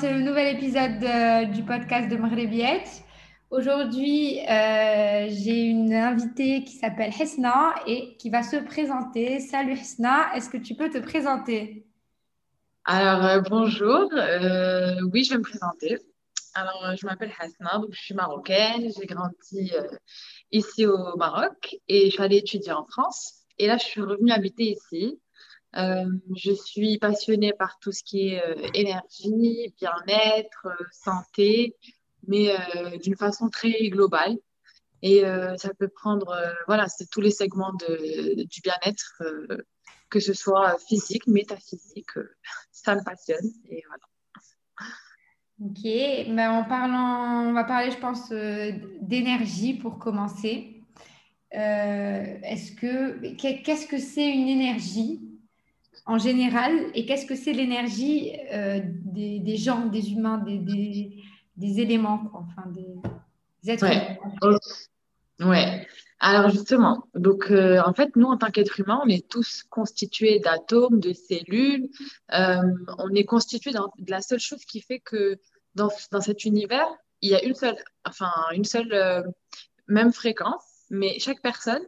ce nouvel épisode du podcast de Maghrebiette. Aujourd'hui, euh, j'ai une invitée qui s'appelle Hesna et qui va se présenter. Salut Hesna, est-ce que tu peux te présenter? Alors, euh, bonjour. Euh, oui, je vais me présenter. Alors, je m'appelle Hesna, donc je suis marocaine. J'ai grandi ici au Maroc et je suis allée étudier en France. Et là, je suis revenue habiter ici. Je suis passionnée par tout ce qui est énergie, bien-être, santé mais euh, d'une façon très globale. Et euh, ça peut prendre, euh, voilà, c'est tous les segments de, du bien-être, que ce soit physique, métaphysique, ça me passionne. Ok, ben, en parlant, on va parler, je pense, d'énergie pour commencer. Est-ce que qu'est-ce que c'est une énergie? En général et qu'est-ce que c'est l'énergie des, des, gens, des humains, des, des, des éléments, quoi, enfin des, êtres humains. Ouais. Alors justement, donc euh, en fait, nous en tant qu'êtres humains, on est tous constitués d'atomes, de cellules. Euh, on est constitués de la seule chose qui fait que dans, dans, cet univers, il y a une seule, enfin une seule euh, même fréquence, mais chaque personne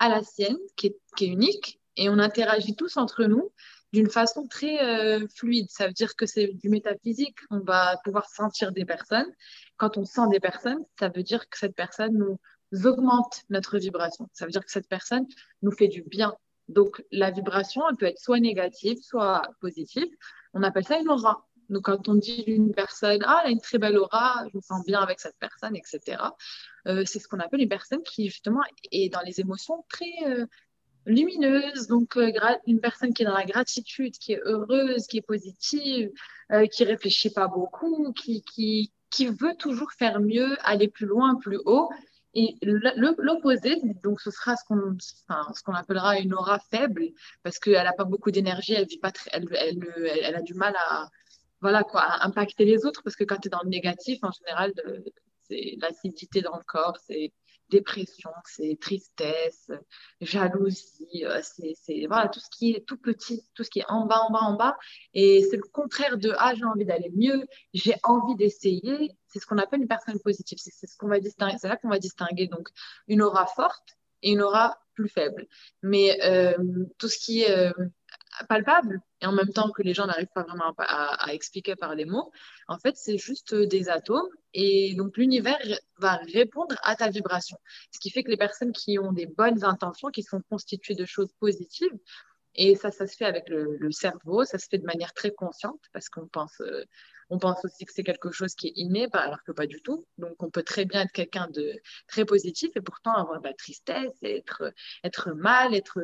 a la sienne qui est, qui est unique et on interagit tous entre nous d'une façon très euh, fluide. Ça veut dire que c'est du métaphysique. On va pouvoir sentir des personnes. Quand on sent des personnes, ça veut dire que cette personne nous augmente notre vibration. Ça veut dire que cette personne nous fait du bien. Donc, la vibration, elle peut être soit négative, soit positive. On appelle ça une aura. Donc, quand on dit d'une personne, ah, elle a une très belle aura, je me sens bien avec cette personne, etc., euh, c'est ce qu'on appelle une personne qui, justement, est dans les émotions très, euh, lumineuse, donc euh, une personne qui est dans la gratitude, qui est heureuse, qui est positive, euh, qui réfléchit pas beaucoup, qui, qui, qui veut toujours faire mieux, aller plus loin, plus haut. Et l'opposé, donc ce sera ce qu'on enfin, appellera une aura faible, parce qu'elle n'a pas beaucoup d'énergie, elle, vit pas elle, elle, elle, a du mal à, voilà, quoi, à impacter les autres, parce que quand tu es dans le négatif, en général, c'est l'acidité dans le corps, c'est dépression, c'est tristesse, jalousie, euh, c'est voilà, tout ce qui est tout petit, tout ce qui est en bas, en bas, en bas. Et c'est le contraire de ah, j'ai envie d'aller mieux, j'ai envie d'essayer. C'est ce qu'on appelle une personne positive. C'est ce qu'on va distinguer, c'est là qu'on va distinguer donc une aura forte et une aura plus faible. Mais euh, tout ce qui est euh, palpable et en même temps que les gens n'arrivent pas vraiment à, expliquer par les mots, en fait, c'est juste des atomes et donc l'univers va répondre à ta vibration. Ce qui fait que les personnes qui ont des bonnes intentions, qui sont constituées de choses positives, et ça, ça se fait avec le, cerveau, ça se fait de manière très consciente parce qu'on pense, euh, on pense aussi que c'est quelque chose qui est inné, alors que pas du tout. Donc, on peut très bien être quelqu'un de très positif et pourtant avoir de la tristesse, être, être mal, être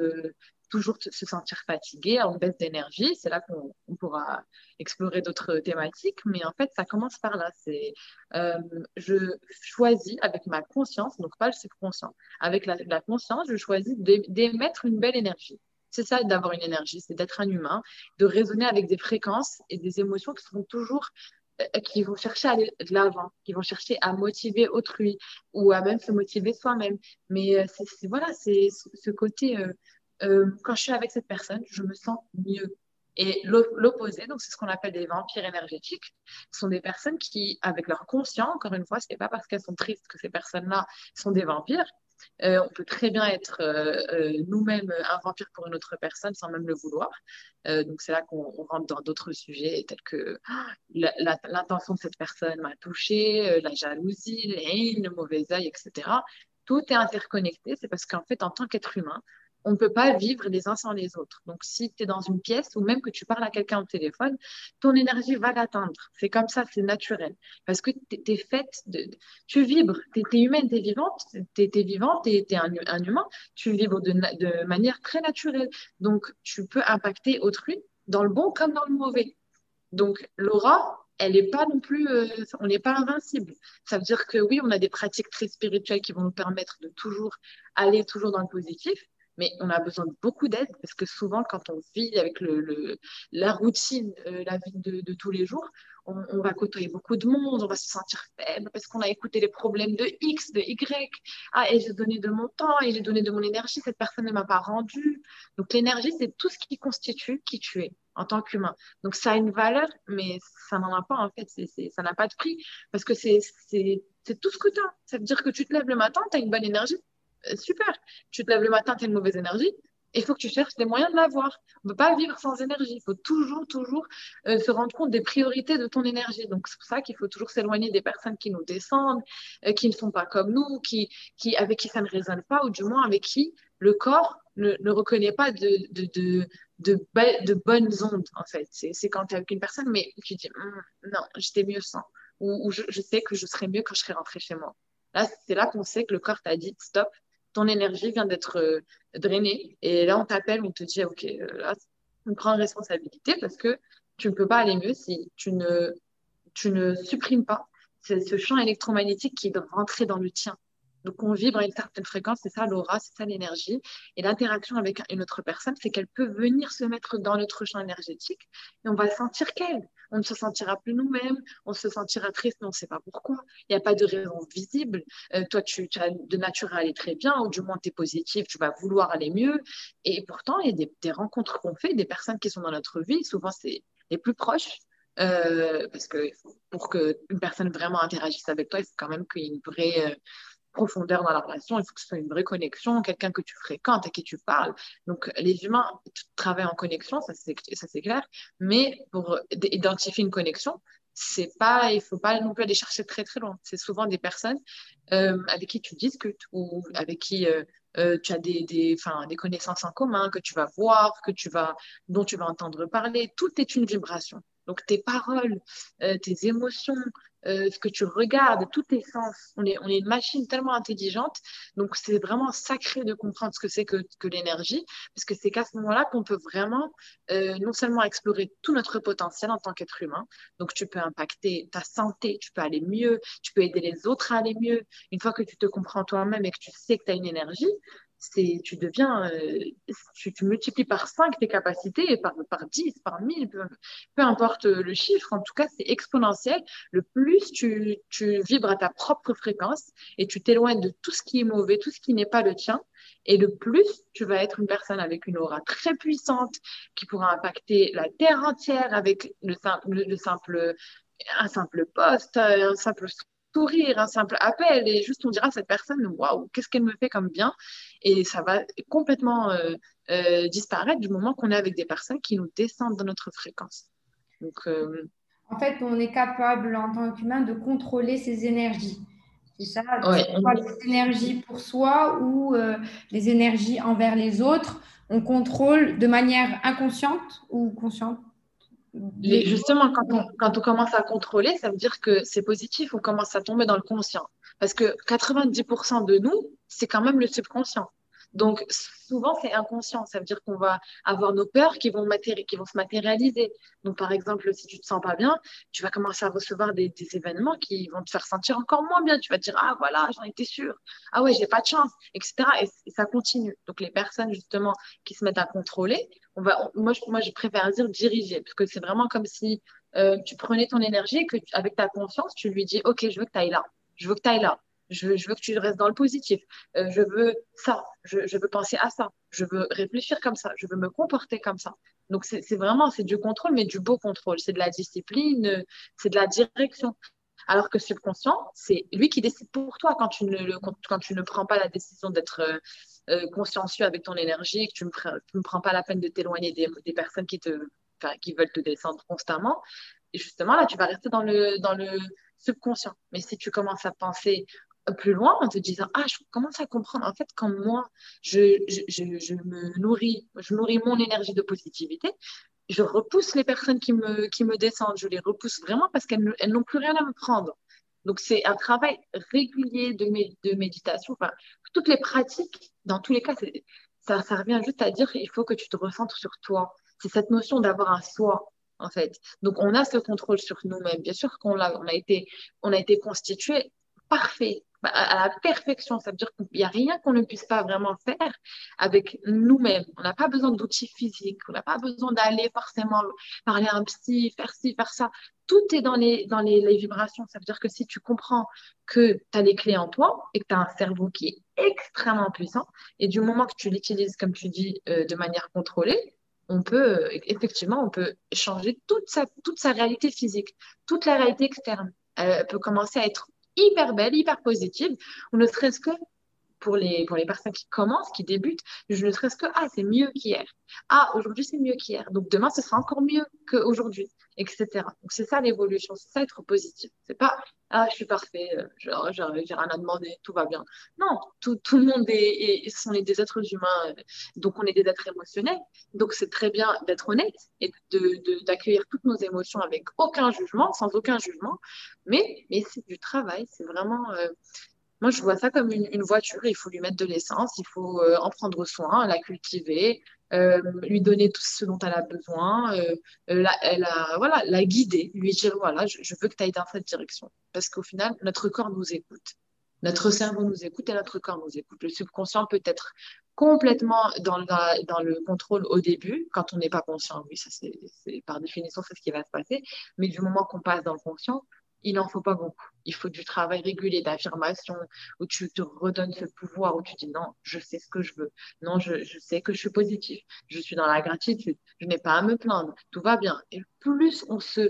toujours se sentir fatigué, en baisse d'énergie. C'est là qu'on pourra explorer d'autres thématiques. Mais en fait, ça commence par là. C'est euh, je choisis avec ma conscience, donc pas le subconscient, avec la, conscience, je choisis d'émettre une belle énergie. C'est ça d'avoir une énergie, c'est d'être un humain, de raisonner avec des fréquences et des émotions qui seront toujours euh, qui vont chercher à aller de l'avant, qui vont chercher à motiver autrui ou à même se motiver soi-même. Mais euh, voilà, c'est ce côté quand je suis avec cette personne, je me sens mieux. Et l'opposé, donc c'est ce qu'on appelle des vampires énergétiques, sont des personnes qui, avec leur conscient, encore une fois, ce n'est pas parce qu'elles sont tristes que ces personnes-là sont des vampires. Euh, on peut très bien être euh, nous-mêmes un vampire pour une autre personne sans même le vouloir. donc c'est là qu'on rentre dans d'autres sujets tels que l'intention de cette personne m'a touché, la jalousie, les le mauvais œil, etc. Tout est interconnecté. C'est parce qu'en fait, en tant qu'être humain, on ne peut pas vivre les uns sans les autres. Donc, si tu es dans une pièce ou même que tu parles à quelqu'un au téléphone, ton énergie va l'atteindre. C'est comme ça, c'est naturel. Parce que tu faite de. Tu vibres, tu es, humaine, tu es vivante, tu es, vivante, tu es, un, humain, tu vibres de, de manière très naturelle. Donc, tu peux impacter autrui dans le bon comme dans le mauvais. Donc, l'aura, elle n'est pas non plus, euh, on n'est pas invincible. Ça veut dire que oui, on a des pratiques très spirituelles qui vont nous permettre de toujours aller toujours dans le positif, mais on a besoin de beaucoup d'aide parce que souvent, quand on vit avec le, la routine, euh, la vie de, tous les jours, on, va côtoyer beaucoup de monde, on va se sentir faible parce qu'on a écouté les problèmes de X, de Y. Ah, et j'ai donné de mon temps et j'ai donné de mon énergie, cette personne ne m'a pas rendu. Donc, l'énergie, c'est tout ce qui constitue qui tu es. en tant qu'humain. Donc ça a une valeur, mais ça n'en a pas en fait, ça n'a pas de prix parce que c'est tout ce que tu as. Ça veut dire que tu te lèves le matin, tu as une bonne énergie, super. Tu te lèves le matin, tu as une mauvaise énergie, il faut que tu cherches des moyens de l'avoir. On ne peut pas vivre sans énergie. Il faut toujours, toujours euh, se rendre compte des priorités de ton énergie. Donc, c'est pour ça qu'il faut toujours s'éloigner des personnes qui nous descendent, euh, qui ne sont pas comme nous, qui, qui, avec qui ça ne résonne pas, ou du moins avec qui le corps ne, ne reconnaît pas de, de, de, de, bonnes ondes, en fait. C'est quand tu es avec une personne, mais tu dis, hum, non, j'étais mieux sans. Ou, je, je sais que je serais mieux quand je serais rentrée chez moi. Là, c'est là qu'on sait que le corps t'a dit, stop, ton énergie vient d'être euh, drainée. Et là, on t'appelle, on te dit, OK, euh, là, on prend responsabilité parce que tu ne peux pas aller mieux si tu ne, tu ne supprimes pas ce champ électromagnétique qui doit rentrer dans le tien. Donc, on vibre à une certaine fréquence, c'est ça l'aura, c'est ça l'énergie. Et l'interaction avec une autre personne, c'est qu'elle peut venir se mettre dans notre champ énergétique et on va sentir qu'elle. On ne se sentira plus nous-mêmes, on se sentira triste, mais on ne sait pas pourquoi. Il n'y a pas de raison visible. Euh, toi, tu, as de nature à aller très bien, ou du moins tu es positif, tu vas vouloir aller mieux. Et pourtant, il y a des, rencontres qu'on fait, des personnes qui sont dans notre vie, souvent c'est les plus proches, euh, parce que pour qu'une personne vraiment interagisse avec toi, il faut quand même qu'il y ait une vraie euh, profondeur dans la relation, il faut que ce soit une vraie connexion, quelqu'un que tu fréquentes, à qui tu parles. Donc, les humains travaillent en connexion, ça c'est clair, mais pour identifier une connexion, c'est pas, il faut pas non plus aller chercher très très loin. C'est souvent des personnes euh, avec qui tu discutes ou avec qui euh, euh, tu as des, des, des connaissances en commun que tu vas voir, que tu vas, dont tu vas entendre parler. Tout est une vibration. Donc tes paroles, tes émotions, euh, ce que tu regardes, tous tes sens. On est, on est une machine tellement intelligente. Donc, c'est vraiment sacré de comprendre ce que c'est que, que l'énergie, parce que c'est qu'à ce moment-là qu'on peut vraiment euh, non seulement explorer tout notre potentiel en tant qu'être humain. Donc, tu peux impacter ta santé, tu peux aller mieux, tu peux aider les autres à aller mieux. Une fois que tu te comprends toi-même et que tu sais que tu as une énergie, tu deviens euh, tu, multiplies par 5 tes capacités par, par 10 par 1000 peu, peu, importe le chiffre. En tout cas c'est exponentiel. Le plus tu, tu vibres à ta propre fréquence et tu t'éloignes de tout ce qui est mauvais tout ce qui n'est pas le tien et le plus tu vas être une personne avec une aura très puissante qui pourra impacter la terre entière avec le, le simple un simple poste un simple sourire, un simple appel, et juste on dira à cette personne, waouh, qu'est-ce qu'elle me fait comme bien, et ça va complètement euh, euh, disparaître du moment qu'on est avec des personnes qui nous descendent dans notre fréquence. Donc, euh, En fait, on est capable en tant qu'humain de contrôler ses énergies. C'est ça, ouais. les énergies pour soi ou les énergies envers les autres. On contrôle de manière inconsciente ou consciente? Justement, quand on, quand on commence à contrôler, ça veut dire que c'est positif, on commence à tomber dans le conscient. Parce que 90% de nous, c'est quand même le subconscient. Donc, souvent, c'est inconscient. Ça veut dire qu'on va avoir nos peurs qui vont, qui vont se matérialiser. Donc, par exemple, si tu te sens pas bien, tu vas commencer à recevoir des, événements qui vont te faire sentir encore moins bien. Tu vas te dire, ah voilà, j'en étais sûre. Ah ouais, j'ai pas de chance, etc. Et, ça continue. Donc, les personnes, justement, qui se mettent à contrôler, moi, je préfère dire diriger, parce que c'est vraiment comme si euh, tu prenais ton énergie et que, avec ta conscience, tu lui dis, OK, je veux que tu ailles là. Je veux que tu ailles là. Je veux, que tu restes dans le positif. Euh, je veux ça. Je, veux penser à ça. Je veux réfléchir comme ça. Je veux me comporter comme ça. Donc, c'est vraiment, c'est du contrôle, mais du beau contrôle. C'est de la discipline, c'est de la direction. Alors que subconscient, c'est lui qui décide pour toi quand tu ne, quand tu ne prends pas la décision d'être euh, euh, consciencieux avec ton énergie, que tu ne me, prends pas la peine de t'éloigner des, des, personnes qui, te, qui veulent te descendre constamment. Et justement, là, tu vas rester dans le, dans le subconscient. Mais si tu commences à penser plus loin en te disant ah je commence à comprendre. En fait quand moi je, je, je, me nourris je nourris mon énergie de positivité je repousse les personnes qui me qui me descendent. Je les repousse vraiment parce qu'elles elles n'ont plus rien à me prendre. Donc c'est un travail régulier de, de méditation. Toutes les pratiques dans tous les cas ça ça revient juste à dire il faut que tu te recentres sur toi. C'est cette notion d'avoir un soi en fait. Donc, on a ce contrôle sur nous-mêmes. Bien sûr qu'on a, on a été, on a été constitué parfait, à la perfection. Ça veut dire qu'il n'y a rien qu'on ne puisse pas vraiment faire avec nous-mêmes. On n'a pas besoin d'outils physiques, on n'a pas besoin d'aller forcément parler à un psy, faire ci, faire ça. Tout est dans les, dans les, vibrations. Ça veut dire que si tu comprends que tu as les clés en toi et que tu as un cerveau qui est extrêmement puissant, et du moment que tu l'utilises, comme tu dis, euh, de manière contrôlée, on peut, effectivement, on peut changer toute sa, toute sa réalité physique, toute la réalité externe. Elle peut commencer à être hyper belle, hyper positive, ou ne serait-ce que pour les, pour les personnes qui commencent, qui débutent, je ne serait-ce que, ah, c'est mieux qu'hier. Ah, aujourd'hui, c'est mieux qu'hier. Donc, demain, ce sera encore mieux qu'aujourd'hui, etc. Donc, c'est ça l'évolution, c'est ça être positif. C'est pas, ah, je suis parfait, euh, j'ai rien à demander, tout va bien. Non, tout, tout le monde est, sont des êtres humains, euh, donc on est des êtres émotionnels. Donc, c'est très bien d'être honnête et d'accueillir toutes nos émotions avec aucun jugement, sans aucun jugement. Mais, mais c'est du travail, c'est vraiment, euh, moi, je vois ça comme une, voiture. Il faut lui mettre de l'essence, il faut euh, en prendre soin, la cultiver, euh, lui donner tout ce dont elle a besoin, euh, la, elle a, voilà, la guider, lui dire voilà, je, veux que tu ailles dans cette direction. Parce qu'au final, notre corps nous écoute. Notre cerveau nous écoute et notre corps nous écoute. Le subconscient peut être complètement dans, dans le contrôle au début, quand on n'est pas conscient. Oui, ça c'est par définition, c'est ce qui va se passer. Mais du moment qu'on passe dans le conscient, il n'en faut pas beaucoup. Il faut du travail régulier d'affirmation où tu te redonnes ce pouvoir, où tu dis non, je sais ce que je veux. Non, je, sais que je suis positif. Je suis dans la gratitude. Je n'ai pas à me plaindre. Tout va bien. Et plus on se,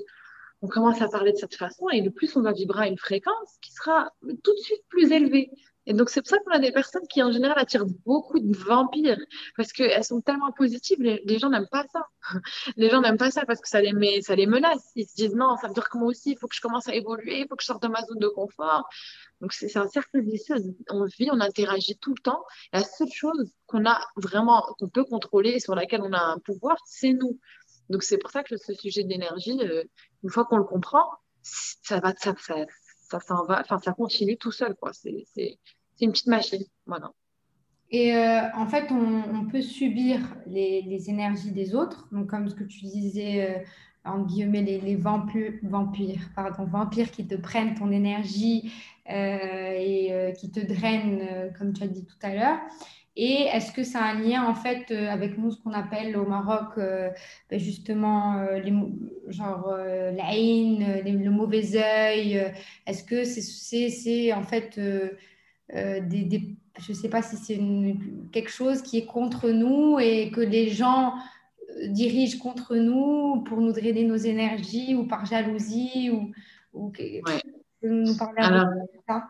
on commence à parler de cette façon et le plus on va vibrer à une fréquence qui sera tout de suite plus élevée. Et donc, c'est pour ça qu'on a des personnes qui, en général, attirent beaucoup de vampires parce qu'elles sont tellement positives. Les, gens n'aiment pas ça. Les gens n'aiment pas ça parce que ça les, met, ça les menace. Ils se disent non, ça veut dire que moi aussi, il faut que je commence à évoluer, il faut que je sorte de ma zone de confort. Donc, c'est un cercle vicieux. On vit, on interagit tout le temps. La seule chose qu'on a vraiment, qu'on peut contrôler et sur laquelle on a un pouvoir, c'est nous. Donc, c'est pour ça que ce sujet d'énergie, euh, une fois qu'on le comprend, ça va, ça, ça, ça va, enfin, ça continue tout seul, quoi. C'est une petite machine, voilà. Et euh, en fait, on, peut subir les, énergies des autres, donc comme ce que tu disais, euh, guillemets, les, vampires, pardon, vampires qui te prennent ton énergie euh, et qui te drainent, comme tu as dit tout à l'heure. Et est-ce que ça a un lien en fait euh, avec nous, ce qu'on appelle au Maroc euh, ben, justement euh, les, genre la haine, le mauvais œil Est-ce que c'est en fait des, je ne sais pas si c'est quelque chose qui est contre nous et que les gens dirigent contre nous pour nous drainer nos énergies ou par jalousie ou, ou nous parler de ça?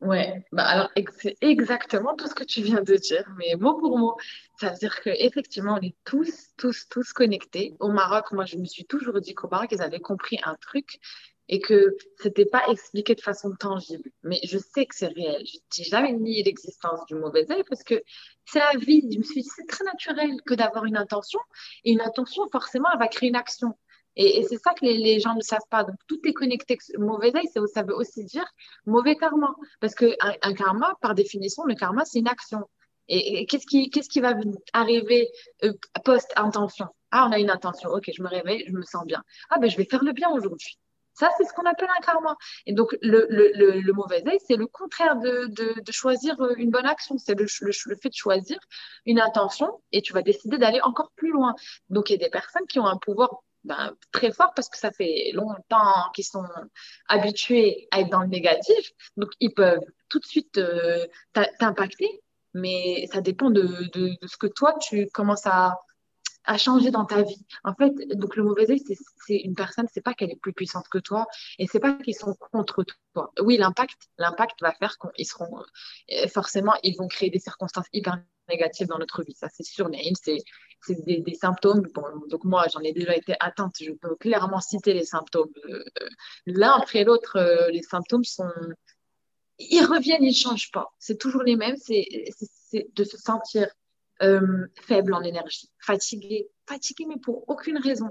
Ouais, bah alors c'est exactement tout ce que tu viens de dire, mais mot pour mot. Ça veut dire qu'effectivement, on est tous, tous, tous connectés. Au Maroc, moi, je me suis toujours dit qu'au Maroc, ils avaient compris un truc et que c'était pas expliqué de façon tangible. Mais je sais que c'est réel. Je n'ai jamais nié l'existence du mauvais œil parce que c'est la vie. Je me suis dit, c'est très naturel que d'avoir une intention. Et une intention, forcément, elle va créer une action. Et, c'est ça que les, gens ne savent pas. Donc, tout est connecté. Mauvais œil, ça veut aussi dire mauvais karma. Parce qu'un un karma, par définition, le karma, c'est une action. Et, qu'est-ce qui, va arriver euh, post-intention? Ah, on a une intention. Ok, je me réveille, je me sens bien. Ah, ben, je vais faire le bien aujourd'hui. Ça, c'est ce qu'on appelle un karma. Et donc, le, le, mauvais œil, c'est le contraire de, de, choisir une bonne action. C'est le, fait de choisir une intention et tu vas décider d'aller encore plus loin. Donc, il y a des personnes qui ont un pouvoir ben, très fort parce que ça fait longtemps qu'ils sont habitués à être dans le négatif. Donc, ils peuvent tout de suite euh, t'impacter, mais ça dépend de, de, ce que toi, tu commences à, à changer dans ta vie. En fait, donc le mauvais œil, c'est une personne, c'est pas qu'elle est plus puissante que toi et c'est pas qu'ils sont contre toi. Oui, l'impact, l'impact va faire qu'ils seront euh, forcément, ils vont créer des circonstances hyper négatives dans notre vie. Ça, c'est sûr, c'est c'est des, symptômes. donc moi, j'en ai déjà été atteinte. Je peux clairement citer les symptômes. Euh, l'un après l'autre, euh, les symptômes sont... Ils reviennent, ils ne changent pas. C'est toujours les mêmes. C'est de se sentir euh, faible en énergie, fatigué, fatigué mais pour aucune raison.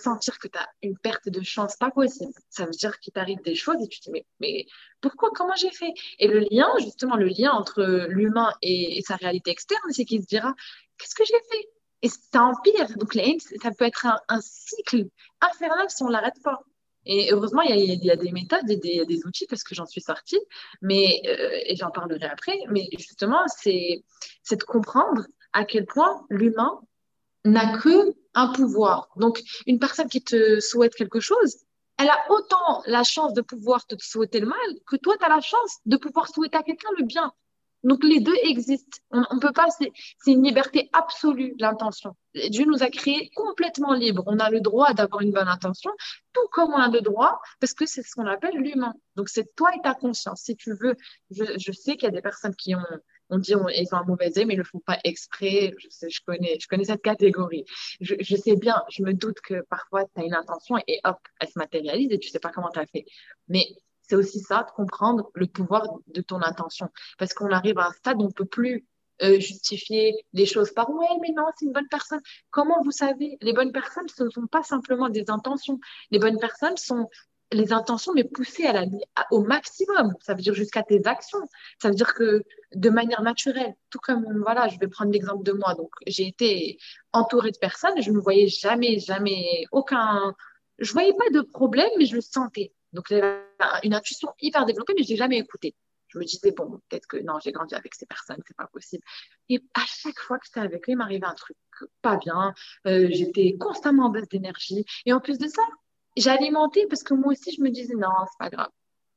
sentir que tu as une perte de chance, pas possible. Ça veut dire qu'il t'arrive des choses et tu te dis mais, mais pourquoi, comment j'ai fait? Et le lien, justement, le lien entre l'humain et, sa réalité externe, c'est qu'il se dira qu'est-ce que j'ai fait? Et ça empire. Donc, ça peut être un, cycle infernal si on ne l'arrête pas. Et heureusement, il y, a, des méthodes et des, des, outils parce que j'en suis sortie, mais, euh, et j'en parlerai après. Mais justement, c'est de comprendre à quel point l'humain n'a que un pouvoir. Donc, une personne qui te souhaite quelque chose, elle a autant la chance de pouvoir te souhaiter le mal que toi, tu as la chance de pouvoir souhaiter à quelqu'un le bien. Donc les deux existent. On, on peut pas, c'est une liberté absolue, l'intention. Dieu nous a créés complètement libres. On a le droit d'avoir une bonne intention, tout comme on a le droit, parce que c'est ce qu'on appelle l'humain. Donc c'est toi et ta conscience. Si tu veux, je, sais qu'il y a des personnes qui ont, on dit ils ont un mauvais œil, mais ils le font pas exprès. Je, connais, je connais cette catégorie. Je, je sais bien, je me doute que parfois tu as une intention et hop, elle se matérialise et tu sais pas comment tu as fait. Mais c'est aussi ça, de comprendre le pouvoir de ton intention. Parce qu'on arrive à un stade où on ne peut plus euh, justifier les choses par ouais, mais non, c'est une bonne personne. Comment vous savez? Les bonnes personnes, ce ne sont pas simplement des intentions. Les bonnes personnes sont les intentions, mais poussées à la, au maximum. Ça veut dire jusqu'à tes actions. Ça veut dire que de manière naturelle, tout comme, voilà, je vais prendre l'exemple de moi. Donc, j'ai été entourée de personnes je ne voyais jamais, jamais aucun. Je voyais pas de problème, mais je le sentais. Donc, une intuition hyper développée, mais je n'ai jamais écouté. Je me disais, bon, peut-être que non, j'ai grandi avec ces personnes, c'est pas possible. Et à chaque fois que j'étais avec eux, il m'arrivait un truc pas bien. Euh, j'étais constamment en baisse d'énergie. Et en plus de ça, j'alimentais parce que moi aussi, je me disais, non, c'est pas grave.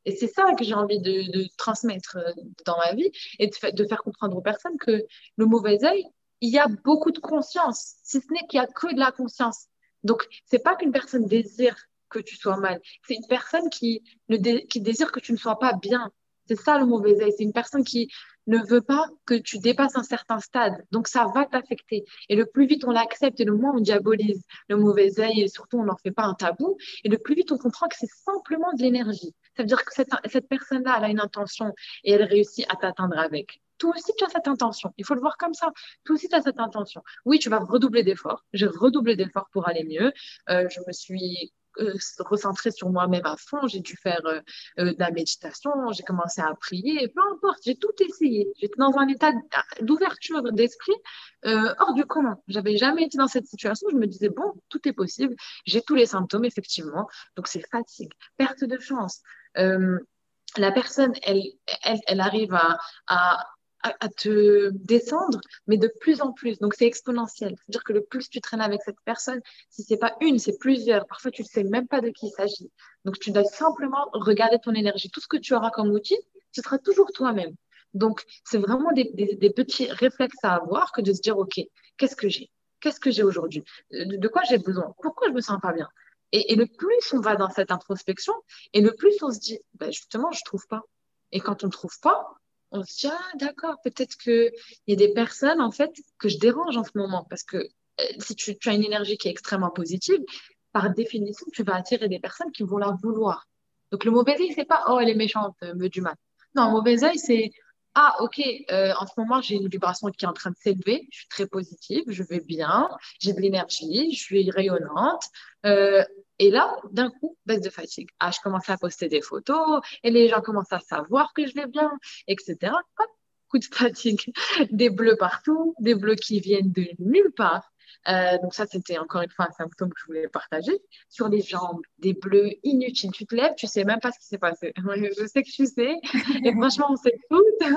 Et c'est ça que j'ai envie de, transmettre euh, dans ma vie et de, faire comprendre aux personnes que le mauvais œil, il y a beaucoup de conscience, si ce n'est qu'il y a que de la conscience. Donc, c'est pas qu'une personne désire que tu sois mal. C'est une personne qui, qui désire que tu ne sois pas bien. C'est ça le mauvais œil. C'est une personne qui ne veut pas que tu dépasses un certain stade. Donc, ça va t'affecter. Et le plus vite on l'accepte et le moins on diabolise le mauvais œil et surtout on n'en fait pas un tabou, et le plus vite on comprend que c'est simplement de l'énergie. Ça veut dire que cette, cette personne-là, elle a une intention et elle réussit à t'atteindre avec. Toi aussi, tu as cette intention. Il faut le voir comme ça. Toi aussi, tu as cette intention. Oui, tu vas redoubler d'efforts. J'ai redoublé d'efforts pour aller mieux. Euh, je me suis euh, recentrer sur moi-même à fond. J'ai dû faire euh, euh, de la méditation, j'ai commencé à prier, peu importe, j'ai tout essayé. J'étais dans un état d'ouverture d'esprit hors du commun. J'avais jamais été dans cette situation. Je me disais, bon, tout est possible. J'ai tous les symptômes, effectivement. Donc, c'est fatigue, perte de chance. la personne, elle, elle, elle arrive à à, te descendre, mais de plus en plus. Donc, c'est exponentiel. C'est-à-dire que le plus tu traînes avec cette personne, si c'est pas une, c'est plusieurs. Parfois, tu ne sais même pas de qui il s'agit. Donc, tu dois simplement regarder ton énergie. Tout ce que tu auras comme outil, ce sera toujours toi-même. Donc, c'est vraiment des, petits réflexes à avoir que de se dire, OK, qu'est-ce que j'ai? Qu'est-ce que j'ai aujourd'hui? De, quoi j'ai besoin? Pourquoi je me sens pas bien? Et, et, le plus on va dans cette introspection, et le plus on se dit, ben justement, je trouve pas. Et quand on ne trouve pas, on se dit, ah, d'accord, peut-être qu'il y a des personnes, en fait, que je dérange en ce moment. Parce que euh, si tu, as une énergie qui est extrêmement positive, par définition, tu vas attirer des personnes qui vont la vouloir. Donc, le mauvais œil, c'est pas, oh, elle est méchante, euh, me du mal. Non, mauvais œil, c'est, ah, ok, euh, en ce moment, j'ai une vibration qui est en train de s'élever, je suis très positive, je vais bien, j'ai de l'énergie, je suis rayonnante. Et là, d'un coup, baisse de fatigue. Ah, je commence à poster des photos et les gens commencent à savoir que je vais bien, etc. Coup de fatigue. Des bleus partout, des bleus qui viennent de nulle part. Euh, donc ça, c'était encore une fois un symptôme que je voulais partager. Sur les jambes, des bleus inutiles. Tu te lèves, tu sais même pas ce qui s'est passé. Je sais que tu sais. Et franchement, on sait toutes.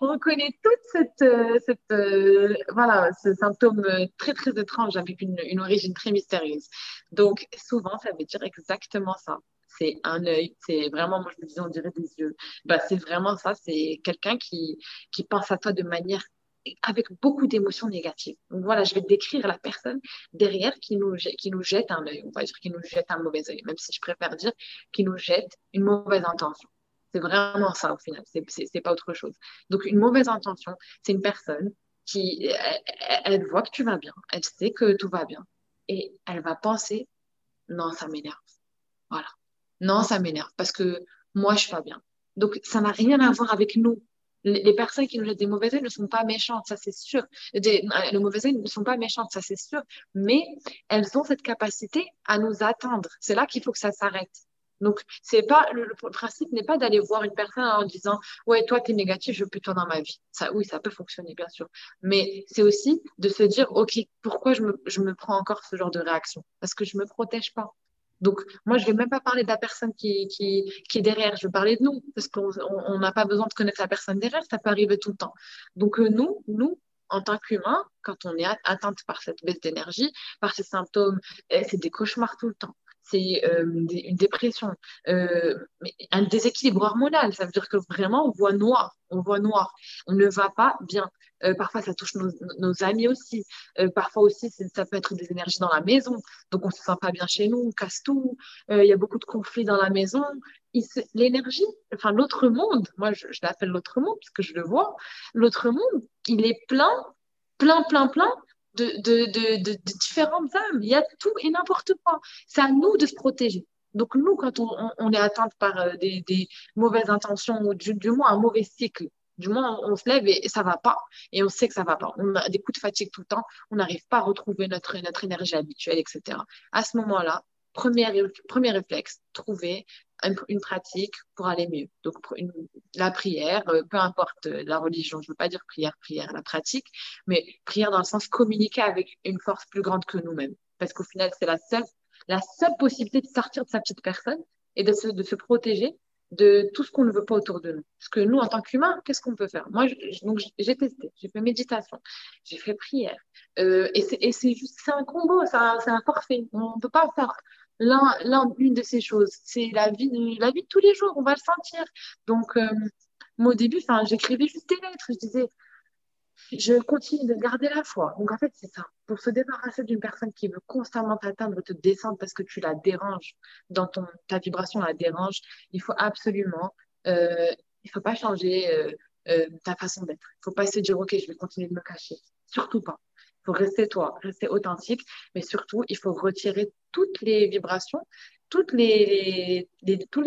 On connaît toute cette, euh, cette euh, voilà, ce symptôme très, très étrange avec une, une origine très mystérieuse. Donc, souvent, ça veut dire exactement ça c'est un œil, c'est vraiment, moi je me disais, on dirait des yeux. Bah, c'est vraiment ça, c'est quelqu'un qui, qui pense à toi de manière avec beaucoup d'émotions négatives. Donc voilà, je vais décrire la personne derrière qui nous, qui nous jette un œil, on va dire qui nous jette un mauvais œil, même si je préfère dire qui nous jette une mauvaise intention. C'est vraiment ça au final, c'est pas autre chose. Donc une mauvaise intention, c'est une personne qui, elle, voit que tu vas bien, elle sait que tout va bien, et elle va penser, non, ça m'énerve. Voilà. Non, ça m'énerve parce que moi, je suis pas bien. Donc, ça n'a rien à voir avec nous les personnes qui nous jettent des mauvais œils ne sont pas méchantes, ça c'est sûr. Euh, les mauvais œils ne sont pas méchantes, ça c'est sûr. Mais elles ont cette capacité à nous atteindre. C'est là qu'il faut que ça s'arrête. Donc, c'est pas le, principe n'est pas d'aller voir une personne en disant ouais toi tu es négatif, je veux plus toi dans ma vie. Ça oui, ça peut fonctionner bien sûr, mais c'est aussi de se dire ok pourquoi je me, prends encore ce genre de réaction? Parce que je me protège pas. Donc, moi, je ne vais même pas parler de la personne qui, qui, qui, est derrière, je vais parler de nous, parce qu'on n'a pas besoin de connaître la personne derrière, ça peut arriver tout le temps. Donc, euh, nous, nous, en tant qu'humains, quand on est atteinte par cette baisse d'énergie, par ces symptômes, eh, c'est des cauchemars tout le temps. C'est euh, une dépression, euh, un déséquilibre hormonal. Ça veut dire que vraiment, on voit noir, on voit noir, on ne va pas bien. Euh, parfois, ça touche nos, amis aussi. parfois aussi, ça peut être des énergies dans la maison. Donc, on ne se sent pas bien chez nous, on casse tout. Il y a beaucoup de conflits dans la maison. L'énergie, enfin, l'autre monde, moi, je, je l'appelle l'autre monde parce que je le vois, l'autre monde, il est plein, plein, plein, plein de, de, différentes âmes. Il y a tout et n'importe quoi. C'est à nous de se protéger. Donc nous, quand on, est atteinte par euh, des, mauvaises intentions ou du, moins un mauvais cycle, du moins on, se lève et, ça va pas. Et on sait que ça va pas. On a des coups de fatigue tout le temps. On n'arrive pas à retrouver notre, notre énergie habituelle, etc. À ce moment-là, premier, premier réflexe, trouver une, pratique pour aller mieux. Donc, la prière, euh, peu importe euh, la religion, je ne veux pas dire prière, prière, la pratique, mais prière dans le sens communiquer avec une force plus grande que nous-mêmes. Parce qu'au final, c'est la seule, la seule possibilité de sortir de sa petite personne et de se, de se protéger de tout ce qu'on ne veut pas autour de nous. Parce que nous, en tant qu'humains, qu'est-ce qu'on peut faire? Moi, j'ai testé, j'ai fait méditation, j'ai fait prière. Euh, et c'est juste, c'est un combo, c'est un, un, forfait. On ne peut pas faire l'un, l'une de ces choses. C'est la vie, la vie de tous les jours, on va le sentir. Donc, euh, moi, au début, j'écrivais juste des lettres. Je disais, je continue de garder la foi. Donc, en fait, c'est ça. Pour se débarrasser d'une personne qui veut constamment t'atteindre, te descendre parce que tu la déranges, dans ton, ta vibration la dérange, il faut absolument, euh, il faut pas changer euh, ta façon d'être. Il faut pas se dire, OK, je vais continuer de me cacher. Surtout pas faut rester toi, rester authentique, mais surtout, il faut retirer toutes les vibrations, tous les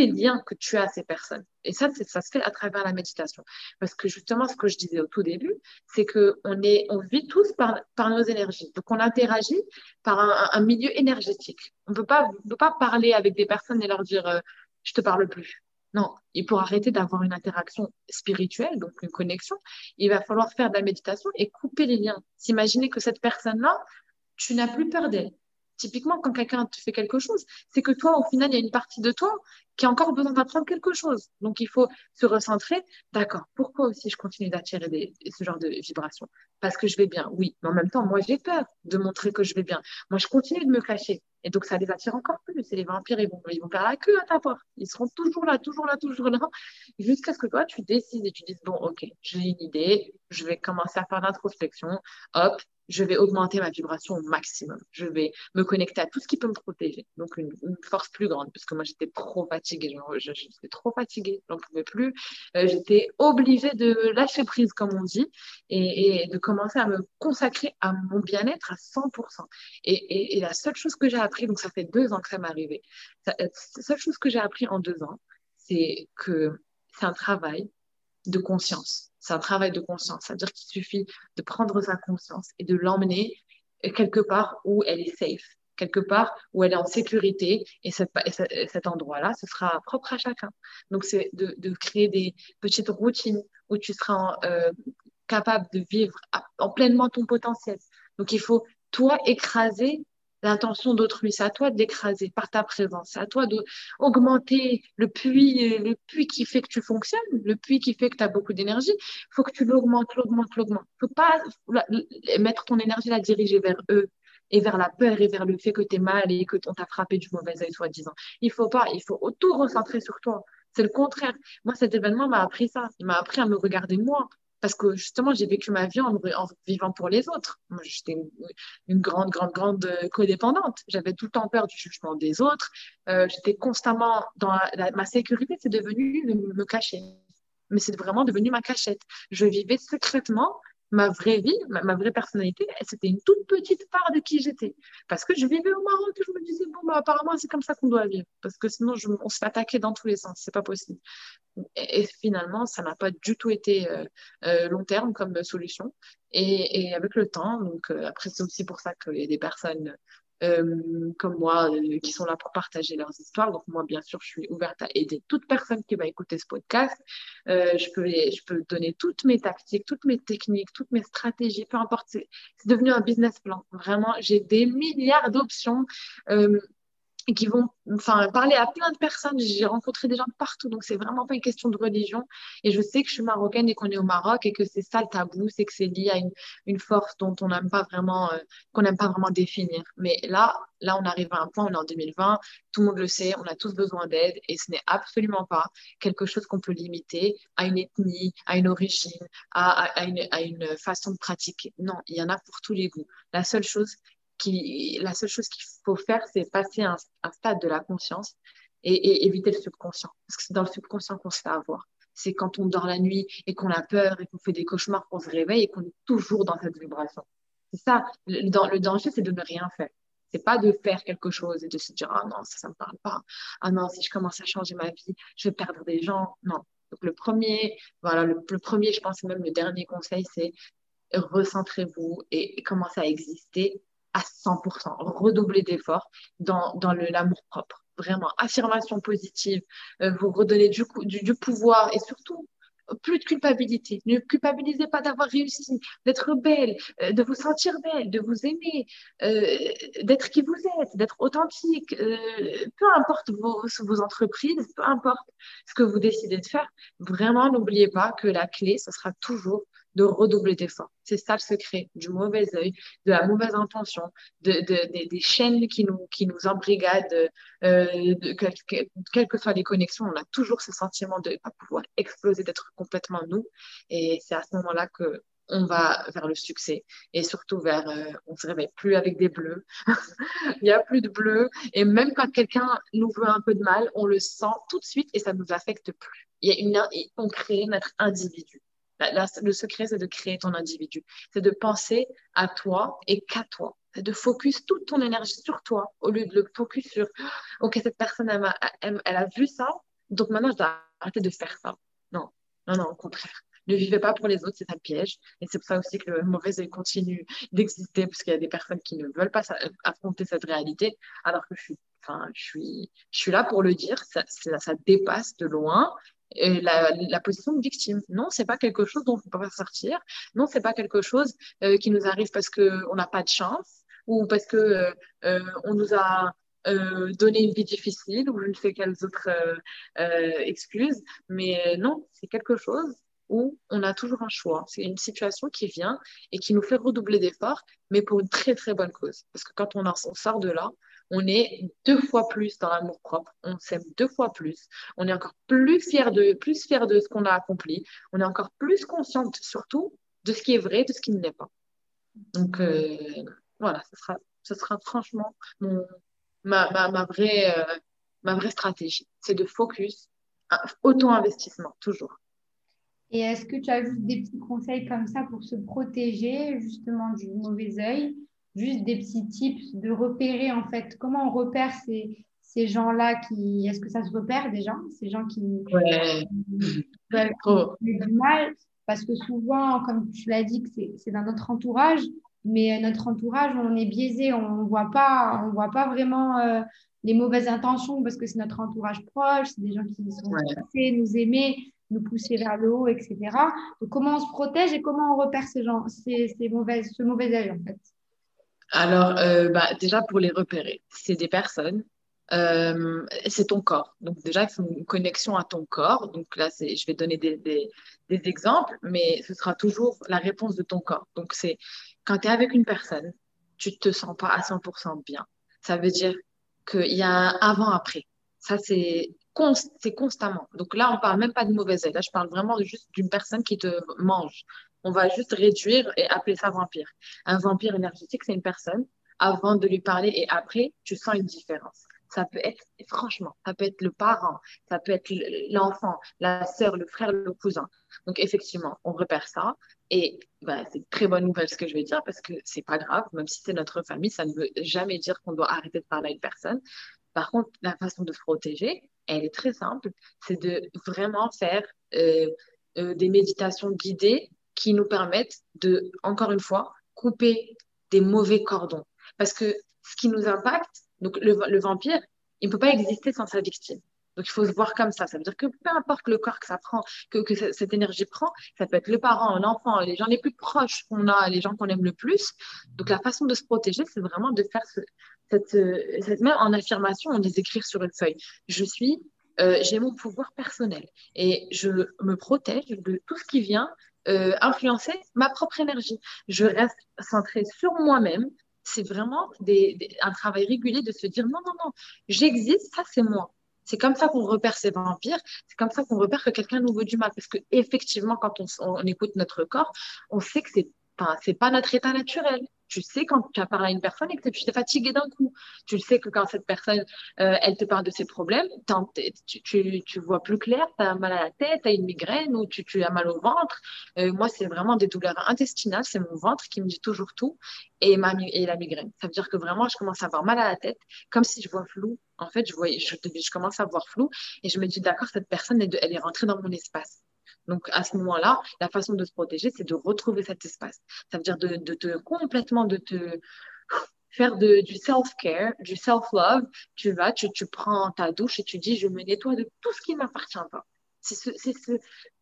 liens que tu as à ces personnes. Et ça, ça se fait à travers la méditation. Parce que justement, ce que je disais au tout début, c'est qu'on on vit tous par, nos énergies. Donc, on interagit par un, milieu énergétique. On ne peut pas, peut pas parler avec des personnes et leur dire euh, je te parle plus. Non, et pour arrêter d'avoir une interaction spirituelle, donc une connexion, il va falloir faire de la méditation et couper les liens. S'imaginer que cette personne-là, tu n'as plus peur d'elle. Typiquement, quand quelqu'un te fait quelque chose, c'est que toi, au final, il y a une partie de toi qui a encore besoin d'apprendre quelque chose. Donc, il faut se recentrer. D'accord, pourquoi aussi je continue d'attirer ce genre de vibrations? Parce que je vais bien, oui. Mais en même temps, moi, j'ai peur de montrer que je vais bien. Moi, je continue de me cacher. Et donc, ça les attire encore plus. Et les vampires, ils vont, ils vont faire la queue à ta porte. Ils seront toujours là, toujours là, toujours là, jusqu'à ce que toi, tu décides et tu dises, bon, OK, j'ai une idée, je vais commencer à faire l'introspection. Hop, je vais augmenter ma vibration au maximum. Je vais me connecter à tout ce qui peut me protéger. Donc, une, force plus grande, parce que moi, j'étais trop fatiguée. J'étais trop fatiguée, pouvais plus. Euh, j'étais obligée de lâcher prise, comme on dit, et, de commencer à me consacrer à mon bien-être à 100%. Et, la seule chose que j'ai appris, donc ça fait deux ans que ça m'est arrivé, la seule chose que j'ai appris en deux ans, c'est que c'est un travail de conscience. C'est un travail de conscience. C'est-à-dire qu'il suffit de prendre sa conscience et de l'emmener quelque part où elle est safe, quelque part où elle est en sécurité. Et, cet endroit-là, ce sera propre à chacun. Donc, c'est de, créer des petites routines où tu seras euh, capable de vivre en pleinement ton potentiel. Donc, il faut, toi, écraser l'intention d'autrui. C'est à toi de l'écraser par ta présence. C'est à toi d'augmenter le puits, le puits qui fait que tu fonctionnes, le puits qui fait que tu as beaucoup d'énergie. Il faut que tu l'augmentes, l'augmentes, l'augmentes. Il ne faut pas mettre ton énergie la diriger vers eux et vers la peur et vers le fait que tu es mal et que on t'a frappé du mauvais œil, soi-disant. Il faut pas, il faut tout recentrer sur toi. C'est le contraire. Moi, cet événement m'a appris ça. Il m'a appris à me regarder moi, parce que justement, j'ai vécu ma vie en, vivant pour les autres. J'étais une, grande, grande, grande euh, codépendante. J'avais tout le temps peur du jugement des autres. Euh, j'étais constamment dans ma sécurité, c'est devenu me cacher. Mais c'est vraiment devenu ma cachette. Je vivais secrètement ma vraie vie, ma, vraie personnalité, c'était une toute petite part de qui j'étais. Parce que je vivais au Maroc et je me disais, bon, bah, apparemment, c'est comme ça qu'on doit vivre. Parce que sinon, on se fait attaquer dans tous les sens. C'est pas possible. Et, finalement, ça n'a pas du tout été euh, euh, long terme comme solution. Et, avec le temps, donc euh, après, c'est aussi pour ça qu'il y a des personnes euh, comme moi, euh, qui sont là pour partager leurs histoires. Donc moi, bien sûr, je suis ouverte à aider toute personne qui va écouter ce podcast. Euh, je, peux je peux donner toutes mes tactiques, toutes mes techniques, toutes mes stratégies, peu importe. C'est devenu un business plan. Vraiment, j'ai des milliards d'options. Et qui vont enfin, parler à plein de personnes. J'ai rencontré des gens partout, donc c'est vraiment pas une question de religion. Et je sais que je suis marocaine et qu'on est au Maroc et que c'est ça le tabou, c'est que c'est lié à une, force dont on n'aime pas vraiment, euh, qu'on n'aime pas vraiment définir. Mais là, là, on arrive à un point, on est en 2020, tout le monde le sait, on a tous besoin d'aide et ce n'est absolument pas quelque chose qu'on peut limiter à une ethnie, à une origine, à, à, une, à une façon de pratiquer. Non, il y en a pour tous les goûts. La seule chose la seule chose qu'il faut faire, c'est passer un, un, stade de la conscience et, éviter le subconscient. Parce que c'est dans le subconscient qu'on se fait avoir. C'est quand on dort la nuit et qu'on a peur et qu'on fait des cauchemars, qu'on se réveille et qu'on est toujours dans cette vibration. C'est ça. Le, danger, c'est de ne rien faire. C'est pas de faire quelque chose et de se dire, ah non, ça, ça me parle pas. Ah non, si je commence à changer ma vie, je vais perdre des gens. Non. Donc, le premier, voilà, le premier, je pense, même le dernier conseil, c'est recentrez-vous et commencez à exister à 100%, redoubler d'efforts dans, dans l'amour propre. Vraiment, affirmation positive, euh, vous redonner du, du, du, pouvoir et surtout plus de culpabilité. Ne culpabilisez pas d'avoir réussi, d'être belle, euh, de vous sentir belle, de vous aimer, euh, d'être qui vous êtes, d'être authentique. Peu importe vos, vos entreprises, peu importe ce que vous décidez de faire, vraiment n'oubliez pas que la clé, ce sera toujours de redoubler d'efforts. C'est ça le secret du mauvais œil, de la mauvaise intention, de, de, des chaînes qui nous, qui nous embrigadent, euh, quelles que soient les connexions, on a toujours ce sentiment de ne pas pouvoir exploser, d'être complètement nous. Et c'est à ce moment-là que on va vers le succès et surtout vers, euh, on se réveille plus avec des bleus, il n'y a plus de bleus et même quand quelqu'un nous veut un peu de mal, on le sent tout de suite et ça nous affecte plus. Il y a une, on crée notre individu le secret, c'est de créer ton individu. C'est de penser à toi et qu'à toi. C'est de focus toute ton énergie sur toi au lieu de le focus sur OK, cette personne, elle, a, vu ça, donc maintenant je dois arrêter de faire ça. Non, non, non, au contraire. Ne vivez pas pour les autres, c'est un piège. Et c'est pour ça aussi que le mauvais œil continue d'exister, parce qu'il y a des personnes qui ne veulent pas affronter cette réalité, alors que je suis, enfin, je suis, je suis là pour le dire, ça dépasse de loin la, position de victime. Non, c'est pas quelque chose dont on peut pas sortir. Non, c'est pas quelque chose euh, qui nous arrive parce qu'on n'a pas de chance ou parce que euh, euh, on nous a donné une vie difficile ou je ne sais quelles autres excuses. Mais non, c'est quelque chose où on a toujours un choix. C'est une situation qui vient et qui nous fait redoubler d'efforts, mais pour une très très bonne cause. Parce que quand on sort de là, on est deux fois plus dans l'amour propre, on s'aime deux fois plus, on est encore plus fier de, plus fier de ce qu'on a accompli, on est encore plus consciente surtout de ce qui est vrai, de ce qui ne l'est pas. Donc euh, voilà, ce sera, ce sera franchement ma, ma, vraie, euh, ma vraie stratégie, c'est de focus, auto-investissement, toujours. Et est-ce que tu as juste des petits conseils comme ça pour se protéger justement du mauvais œil? Juste des petits tips de repérer en fait comment on repère ces, ces gens-là qui est-ce que ça se repère déjà ces gens qui ouais. veulent oh. du mal? Parce que souvent comme tu l'as dit c'est dans notre entourage mais notre entourage on est biaisé on voit pas on voit pas vraiment euh, les mauvaises intentions parce que c'est notre entourage proche c'est des gens qui sont censés nous aimer nous pousser vers le haut etc donc comment on se protège et comment on repère ces gens ces, ces mauvaises ce mauvais œil en fait? Alors, euh, bah, déjà pour les repérer, c'est des personnes, euh, c'est ton corps. Donc déjà, il faut une connexion à ton corps. Donc là, je vais donner des, des, exemples, mais ce sera toujours la réponse de ton corps. Donc c'est quand tu es avec une personne, tu te sens pas à 100% bien. Ça veut dire qu'il y a un avant-après. Ça, c'est constamment. Donc là, on parle même pas de mauvaise aide. Là, je parle vraiment juste d'une personne qui te mange. On va juste réduire et appeler ça vampire. Un vampire énergétique, c'est une personne. Avant de lui parler et après, tu sens une différence. Ça peut être, franchement, ça peut être le parent, ça peut être l'enfant, la sœur, le frère, le cousin. Donc, effectivement, on repère ça. Et bah, c'est très bonne nouvelle ce que je vais dire parce que c'est pas grave, même si c'est notre famille, ça ne veut jamais dire qu'on doit arrêter de parler à une personne. Par contre, la façon de se protéger, elle est très simple. C'est de vraiment faire euh, euh, des méditations guidées qui nous permettent de, encore une fois, couper des mauvais cordons. Parce que ce qui nous impacte, donc le, vampire, il ne peut pas exister sans sa victime. Donc, il faut se voir comme ça. Ça veut dire que peu importe le corps que ça prend, que, que cette énergie prend, ça peut être le parent, l'enfant, les gens les plus proches qu'on a, les gens qu'on aime le plus. Donc, la façon de se protéger, c'est vraiment de faire cette, cette, même en affirmation, on les écrire sur une feuille. Je suis, euh, j'ai mon pouvoir personnel et je me protège de tout ce qui vient euh, influencer ma propre énergie. Je reste centrée sur moi-même. C'est vraiment un travail régulier de se dire non, non, non, j'existe, ça c'est moi. C'est comme ça qu'on repère ces vampires. C'est comme ça qu'on repère que quelqu'un nous veut du mal. Parce que effectivement, quand on, écoute notre corps, on sait que c'est c'est pas notre état naturel. Tu sais quand tu as parlé à une personne et que tu t'es fatigué d'un coup. Tu sais que quand cette personne, euh, elle te parle de ses problèmes, tu, vois plus clair, tu as mal à la tête, tu as une migraine ou tu, as mal au ventre. Euh, moi, c'est vraiment des douleurs intestinales, c'est mon ventre qui me dit toujours tout et, la migraine. Ça veut dire que vraiment, je commence à avoir mal à la tête, comme si je vois flou. En fait, je, commence à voir flou et je me dis, d'accord, cette personne, elle est rentrée dans mon espace. Donc, à ce moment-là, la façon de se protéger, c'est de retrouver cet espace. Ça veut dire de, te complètement te faire du self-care, du self-love. Tu vas, tu, prends ta douche et tu dis, je me nettoie de tout ce qui ne m'appartient pas. C'est se,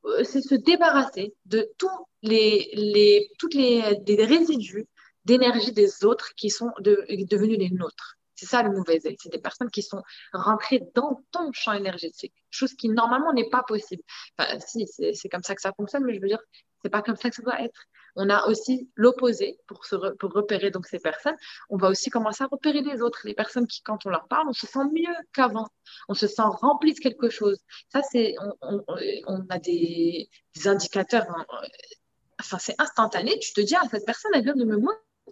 euh, se, débarrasser de tous les, les, résidus d'énergie des autres qui sont devenus les nôtres. C'est ça le mauvais œil. C'est des personnes qui sont rentrées dans ton champ énergétique, chose qui normalement n'est pas possible. Enfin, si, c'est comme ça que ça fonctionne, mais je veux dire, c'est pas comme ça que ça doit être. On a aussi l'opposé pour, pour repérer donc ces personnes. On va aussi commencer à repérer les autres, les personnes qui, quand on leur parle, on se sent mieux qu'avant. On se sent rempli de quelque chose. Ça, c'est, on, a des, indicateurs. Hein. Enfin, c'est instantané. Tu te dis, ah, cette personne, elle vient de me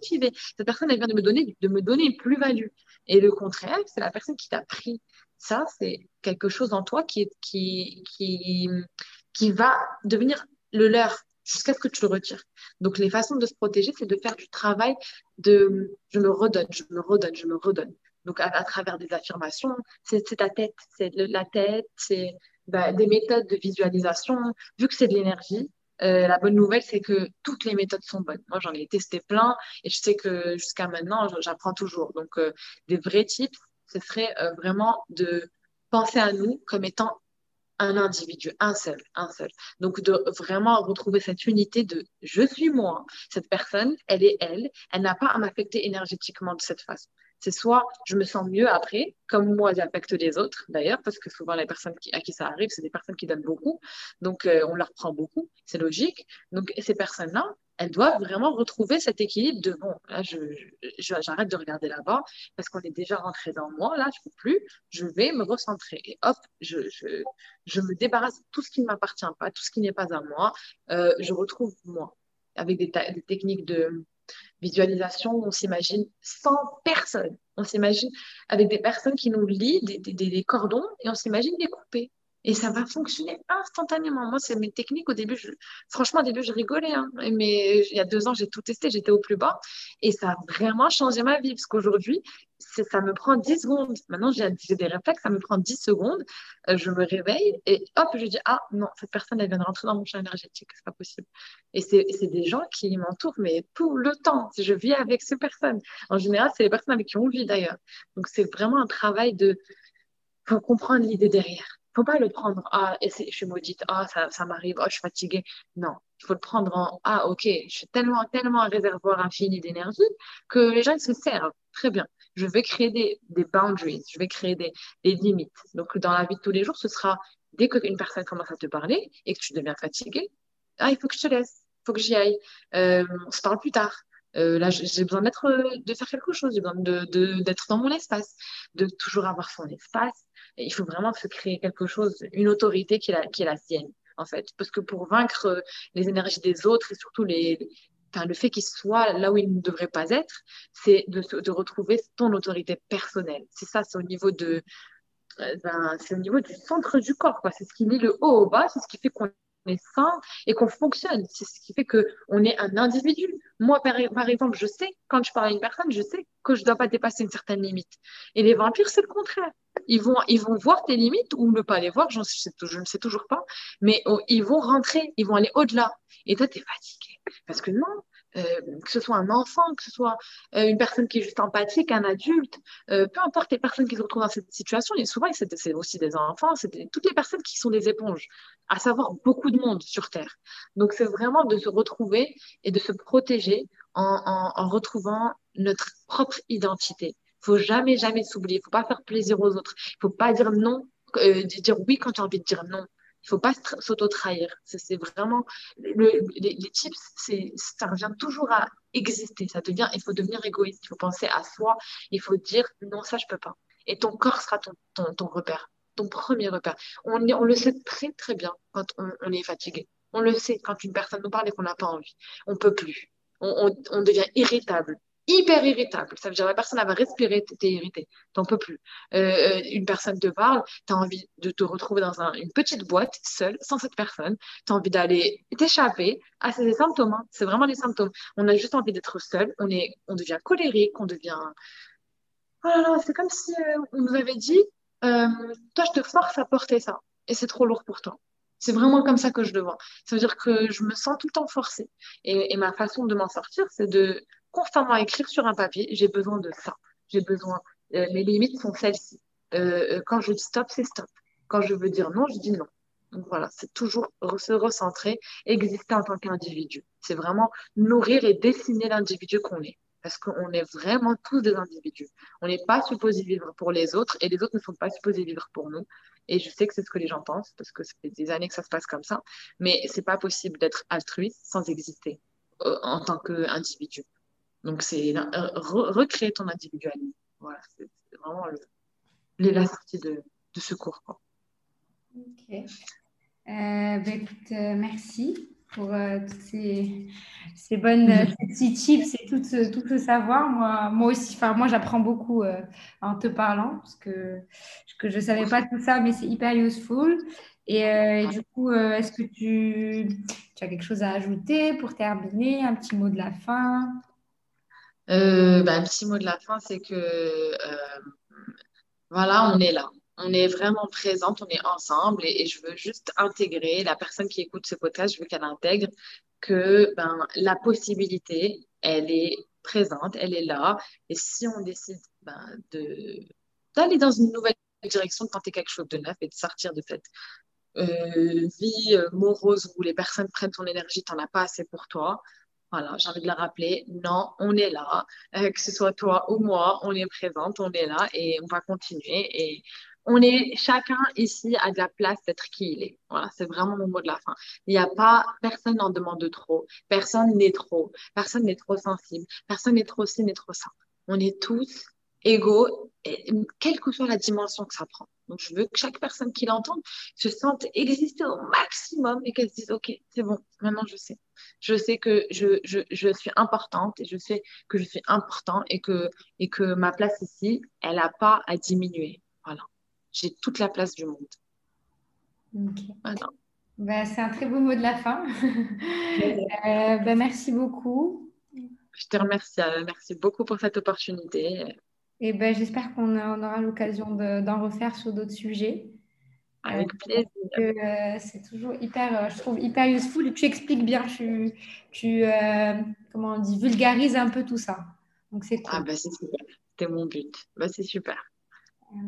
Cette personne, vient de me donner, de me donner une plus-value. Et le contraire, c'est la personne qui t'a pris. Ça, c'est quelque chose en toi qui, qui, qui, qui va devenir le leur jusqu'à ce que tu le retires. Donc, les façons de se protéger, c'est de faire du travail de je me redonne, je me redonne, je me redonne. Donc, à, travers des affirmations, c'est ta tête, c'est la tête, c'est bah, des méthodes de visualisation. Vu que c'est de l'énergie, euh, la bonne nouvelle, c'est que toutes les méthodes sont bonnes. Moi, j'en ai testé plein et je sais que jusqu'à maintenant, j'apprends toujours. Donc, euh, des vrais tips, ce serait euh, vraiment de penser à nous comme étant un individu, un seul, un seul. Donc, de vraiment retrouver cette unité de je suis moi, cette personne, elle est elle, elle n'a pas à m'affecter énergétiquement de cette façon. C'est soit je me sens mieux après, comme moi j'affecte les autres d'ailleurs, parce que souvent les personnes à qui ça arrive, c'est des personnes qui donnent beaucoup, donc euh, on leur prend beaucoup, c'est logique. Donc ces personnes-là, elles doivent vraiment retrouver cet équilibre de bon, là j'arrête de regarder là-bas parce qu'on est déjà rentré dans moi, là je peux plus, je vais me recentrer. Et hop, je, me débarrasse de tout ce qui ne m'appartient pas, tout ce qui n'est pas à moi, euh, je retrouve moi avec des techniques de visualisation, on s'imagine sans personne. On s'imagine avec des personnes qui nous lient des, cordons et on s'imagine les couper. Et ça va fonctionner instantanément. Moi, c'est mes techniques. Au début, franchement, au début, je rigolais. Hein. Mais il y a deux ans, j'ai tout testé. J'étais au plus bas. Et ça a vraiment changé ma vie. Parce qu'aujourd'hui, ça me prend 10 secondes. Maintenant, j'ai des réflexes. Ça me prend 10 secondes. Euh, je me réveille et hop, je dis Ah non, cette personne, elle vient de rentrer dans mon champ énergétique. C'est pas possible. Et c'est des gens qui m'entourent, mais tout le temps. Je vis avec ces personnes. En général, c'est les personnes avec qui on vit d'ailleurs. Donc, c'est vraiment un travail de. faut comprendre l'idée derrière faut pas le prendre, ah, et je suis maudite, ah, ça, m'arrive, oh, je suis fatiguée. Non, il faut le prendre en, ah, ok, je suis tellement, tellement un réservoir infini d'énergie que les gens se servent. Très bien. Je vais créer des, des boundaries, je vais créer des, des, limites. Donc, dans la vie de tous les jours, ce sera dès qu'une personne commence à te parler et que tu deviens fatigué, ah, il faut que je te laisse, il faut que j'y aille, euh, on se parle plus tard. Euh, là, j'ai besoin d'être, de faire quelque chose, j'ai besoin de, d'être dans mon espace, de toujours avoir son espace, il faut vraiment se créer quelque chose, une autorité qui est la, sienne, en fait. Parce que pour vaincre les énergies des autres et surtout les, le fait qu'ils soient là où ils ne devraient pas être, c'est de, retrouver ton autorité personnelle. C'est ça, c'est au niveau de, euh, ben, du centre du corps. C'est ce qui lie le haut au bas, c'est ce qui fait qu'on et qu'on fonctionne. C'est ce qui fait qu'on est un individu. Moi, par, exemple, je sais, quand je parle à une personne, je sais que je ne dois pas dépasser une certaine limite. Et les vampires, c'est le contraire. Ils vont, ils vont voir tes limites ou ne pas les voir, je ne sais toujours pas, mais oh, ils vont rentrer, ils vont aller au-delà. Et toi, tu es fatigué. Parce que non, euh, que ce soit un enfant, que ce soit euh, une personne qui est juste empathique, un adulte, peu importe les personnes qui se retrouvent dans cette situation, et souvent c'est aussi des enfants, c'est toutes les personnes qui sont des éponges, à savoir beaucoup de monde sur Terre. Donc c'est vraiment de se retrouver et de se protéger en, retrouvant notre propre identité. Il faut jamais, jamais s'oublier. Il faut pas faire plaisir aux autres. Il faut pas dire non, euh, dire oui quand tu as envie de dire non. Il faut pas s'auto-trahir. C'est vraiment les, les, ça revient toujours à exister. Ça devient, il faut devenir égoïste. Il faut penser à soi. Il faut dire non, ça je peux pas. Et ton corps sera ton, ton, repère, ton premier repère. On, le sait très très bien quand on, on, est fatigué. On le sait quand une personne nous parle et qu'on n'a pas envie. On peut plus. On, on, devient irritable hyper irritable. Ça veut dire la personne, elle va respirer, tu es irrité, t'en peux plus. Euh, euh, une personne te parle, tu as envie de te retrouver dans une petite boîte, seule, sans cette personne. Tu as envie d'aller t'échapper. Ah, c'est des symptômes, hein. c'est vraiment des symptômes. On a juste envie d'être seul, on, est, on devient colérique, on devient... Oh là là, c'est comme si euh, on nous avait dit, toi, je te force à porter ça, et c'est trop lourd pour toi. C'est vraiment comme ça que je le. Ça veut dire que je me sens tout le temps forcée. Et ma façon de m'en sortir, c'est de constamment écrire sur un papier, j'ai besoin de ça. J'ai besoin, euh, mes limites sont celles-ci. Euh, euh, quand je dis stop, c'est stop. Quand je veux dire non, je dis non. Donc voilà, c'est toujours se recentrer, exister en tant qu'individu. C'est vraiment nourrir et dessiner l'individu qu'on est. Parce qu'on est vraiment tous des individus. On n'est pas supposé vivre pour les autres et les autres ne sont pas supposés vivre pour nous. Et je sais que c'est ce que les gens pensent parce que ça fait des années que ça se passe comme ça. Mais c'est pas possible d'être altruiste sans exister en tant qu'individu. Donc, c'est euh, recréer ton individualisme. Voilà, c'est vraiment la sortie de, de ce cours. Quoi. Ok. Euh, écoute, euh, merci pour toutes ces, ces bonnes petits tips et tout ce, tout ce savoir. Moi, moi aussi, enfin, moi, j'apprends beaucoup en te parlant parce que, que je ne savais pas tout ça, mais c'est hyper useful. Et, du coup, est-ce que tu, tu, as quelque chose à ajouter pour terminer? Un petit mot de la fin? Euh, bah, un petit mot de la fin, c'est que euh, voilà, on est là. On est vraiment présente, on est ensemble et, je veux juste intégrer la personne qui écoute ce podcast, je veux qu'elle intègre que ben, la possibilité, elle est présente, elle est là. Et si on décide ben, d'aller dans une nouvelle direction, de tenter quelque chose de neuf et de sortir de cette euh, vie morose où les personnes prennent ton énergie, tu n'en as pas assez pour toi, voilà, j'ai envie de la rappeler. Non, on est là. Euh, que ce soit toi ou moi, on est présente, on est là et on va continuer. Et on est chacun ici à de la place d'être qui il est. Voilà, c'est vraiment mon mot de la fin. Il n'y a pas, personne n'en demande de trop. Personne n'est trop. Personne n'est trop sensible. Personne n'est trop ci, n'est trop ça. On est tous égaux, quelle que soit la dimension que ça prend. Donc, je veux que chaque personne qui l'entende se sente exister au maximum et qu'elle se dise, OK, c'est bon, maintenant je sais. Je sais que je, je, je, suis importante et je sais que je suis important et que, et que ma place ici, elle n'a pas à diminuer. Voilà. J'ai toute la place du monde. OK. Bah, c'est un très beau mot de la fin. euh, bah, merci beaucoup. Je te remercie. Euh, merci beaucoup pour cette opportunité. Et ben, j'espère qu'on aura l'occasion d'en refaire sur d'autres sujets. Avec euh, plaisir. Euh, c'est toujours hyper, euh, je trouve hyper useful. Tu expliques bien, tu, tu comment on dit, vulgarises un peu tout ça. Donc c'est cool. Ah bah c'est super, c'était mon but. Bah, c'est super.